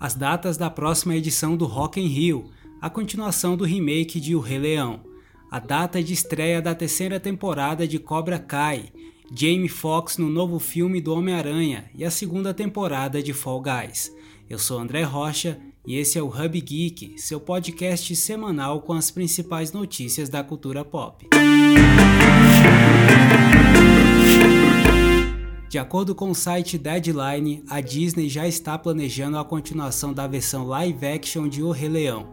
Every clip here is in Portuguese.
as datas da próxima edição do Rock in Rio, a continuação do remake de O Rei Leão, a data de estreia da terceira temporada de Cobra Kai, Jamie Foxx no novo filme do Homem-Aranha e a segunda temporada de Fall Guys. Eu sou André Rocha e esse é o Hub Geek, seu podcast semanal com as principais notícias da cultura pop. De acordo com o site Deadline, a Disney já está planejando a continuação da versão live action de O Rei Leão.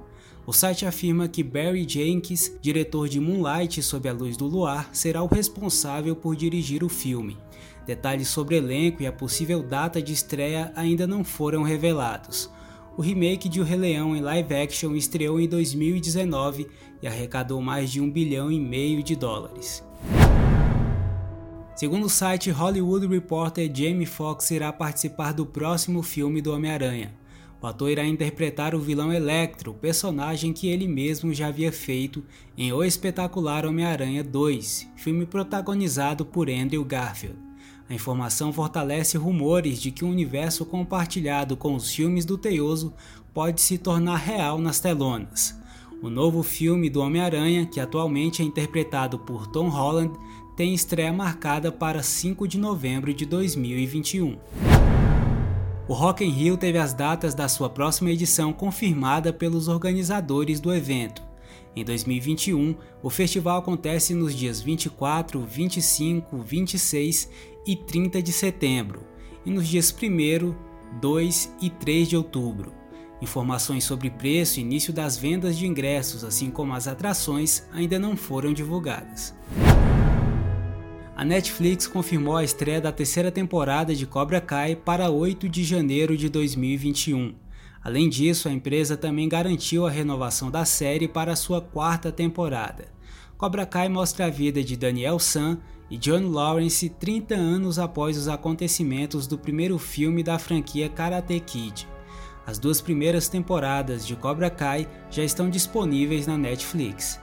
O site afirma que Barry Jenkins, diretor de Moonlight Sob a Luz do Luar, será o responsável por dirigir o filme. Detalhes sobre elenco e a possível data de estreia ainda não foram revelados. O remake de O Rei Leão em live action estreou em 2019 e arrecadou mais de um bilhão e meio de dólares. Segundo o site Hollywood Reporter, Jamie Foxx irá participar do próximo filme do Homem-Aranha. O ator irá interpretar o vilão Electro, personagem que ele mesmo já havia feito em O Espetacular Homem-Aranha 2, filme protagonizado por Andrew Garfield. A informação fortalece rumores de que o universo compartilhado com os filmes do Teioso pode se tornar real nas telonas. O novo filme do Homem-Aranha, que atualmente é interpretado por Tom Holland, tem estreia marcada para 5 de novembro de 2021. O Rock in Rio teve as datas da sua próxima edição confirmada pelos organizadores do evento. Em 2021, o festival acontece nos dias 24, 25, 26 e 30 de setembro, e nos dias 1, 2 e 3 de outubro. Informações sobre preço e início das vendas de ingressos, assim como as atrações, ainda não foram divulgadas a Netflix confirmou a estreia da terceira temporada de Cobra Kai para 8 de janeiro de 2021. Além disso, a empresa também garantiu a renovação da série para sua quarta temporada. Cobra Kai mostra a vida de Daniel San e John Lawrence 30 anos após os acontecimentos do primeiro filme da franquia Karate Kid. As duas primeiras temporadas de Cobra Kai já estão disponíveis na Netflix.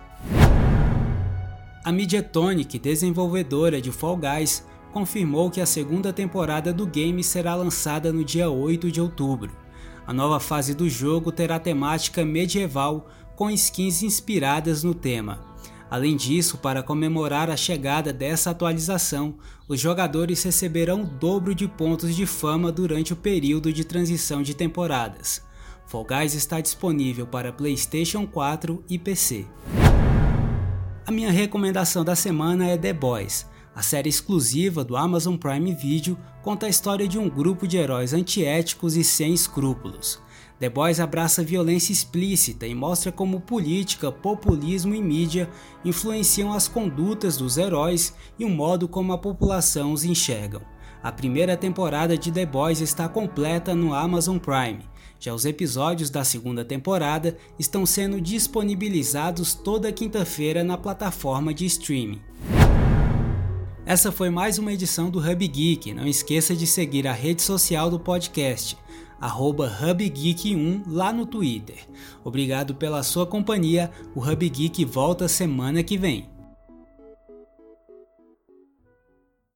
A Mediatonic, desenvolvedora de Fall Guys, confirmou que a segunda temporada do game será lançada no dia 8 de outubro. A nova fase do jogo terá temática medieval com skins inspiradas no tema. Além disso, para comemorar a chegada dessa atualização, os jogadores receberão o dobro de pontos de fama durante o período de transição de temporadas. Fall Guys está disponível para PlayStation 4 e PC. A minha recomendação da semana é The Boys. A série exclusiva do Amazon Prime Video conta a história de um grupo de heróis antiéticos e sem escrúpulos. The Boys abraça violência explícita e mostra como política, populismo e mídia influenciam as condutas dos heróis e o modo como a população os enxergam. A primeira temporada de The Boys está completa no Amazon Prime. Já os episódios da segunda temporada estão sendo disponibilizados toda quinta-feira na plataforma de streaming. Essa foi mais uma edição do Hub Geek. Não esqueça de seguir a rede social do podcast, HubGeek1 lá no Twitter. Obrigado pela sua companhia. O Hub Geek volta semana que vem.